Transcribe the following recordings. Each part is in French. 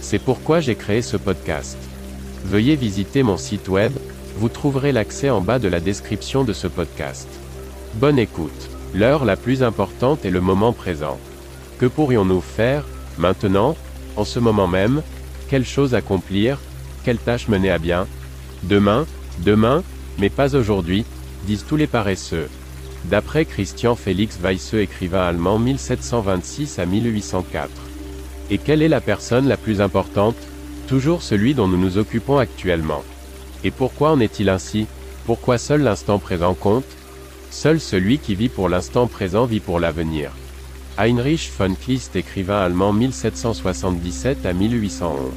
C'est pourquoi j'ai créé ce podcast. Veuillez visiter mon site web, vous trouverez l'accès en bas de la description de ce podcast. Bonne écoute. L'heure la plus importante est le moment présent. Que pourrions-nous faire, maintenant, en ce moment même? Quelle chose accomplir? Quelle tâche mener à bien? Demain Demain Mais pas aujourd'hui, disent tous les paresseux. D'après Christian Félix Weisseux écrivain allemand 1726 à 1804. Et quelle est la personne la plus importante? Toujours celui dont nous nous occupons actuellement. Et pourquoi en est-il ainsi? Pourquoi seul l'instant présent compte? Seul celui qui vit pour l'instant présent vit pour l'avenir. Heinrich von Kleist écrivain allemand 1777 à 1811.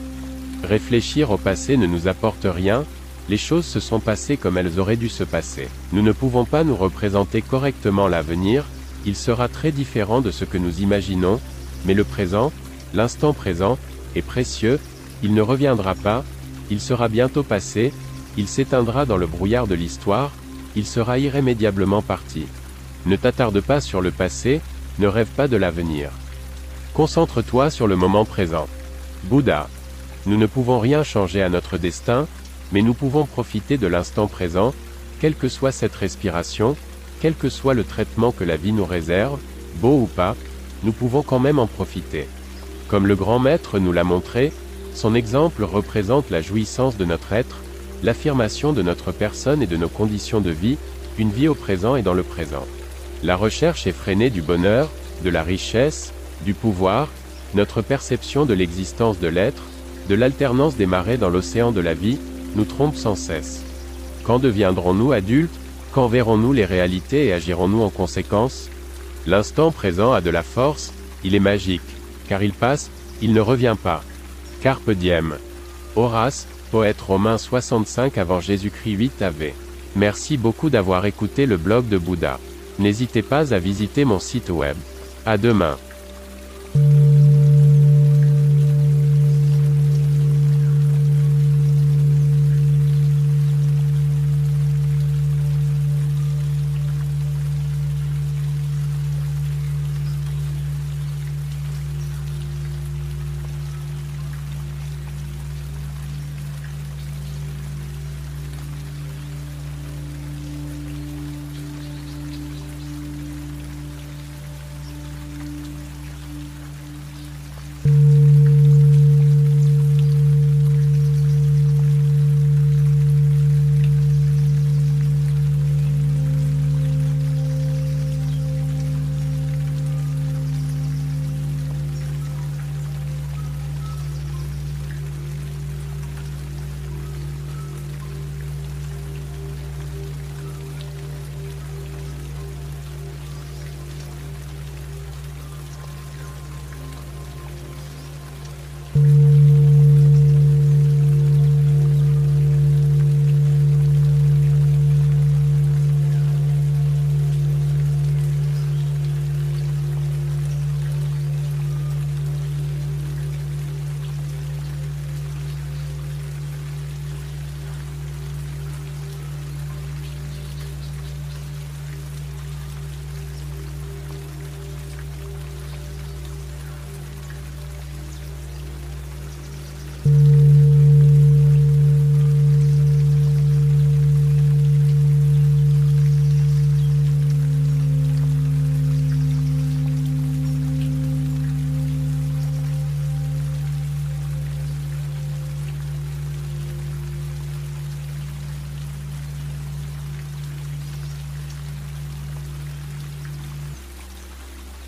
Réfléchir au passé ne nous apporte rien, les choses se sont passées comme elles auraient dû se passer. Nous ne pouvons pas nous représenter correctement l'avenir, il sera très différent de ce que nous imaginons, mais le présent, l'instant présent, est précieux, il ne reviendra pas, il sera bientôt passé, il s'éteindra dans le brouillard de l'histoire, il sera irrémédiablement parti. Ne t'attarde pas sur le passé, ne rêve pas de l'avenir. Concentre-toi sur le moment présent. Bouddha. Nous ne pouvons rien changer à notre destin, mais nous pouvons profiter de l'instant présent, quelle que soit cette respiration, quel que soit le traitement que la vie nous réserve, beau ou pas, nous pouvons quand même en profiter. Comme le grand maître nous l'a montré, son exemple représente la jouissance de notre être, l'affirmation de notre personne et de nos conditions de vie, une vie au présent et dans le présent. La recherche effrénée du bonheur, de la richesse, du pouvoir, notre perception de l'existence de l'être, de l'alternance des marées dans l'océan de la vie, nous trompe sans cesse. Quand deviendrons-nous adultes Quand verrons-nous les réalités et agirons-nous en conséquence? L'instant présent a de la force, il est magique, car il passe, il ne revient pas. Carpe diem. Horace, poète romain 65 avant Jésus-Christ 8 AV. Merci beaucoup d'avoir écouté le blog de Bouddha. N'hésitez pas à visiter mon site web. À demain.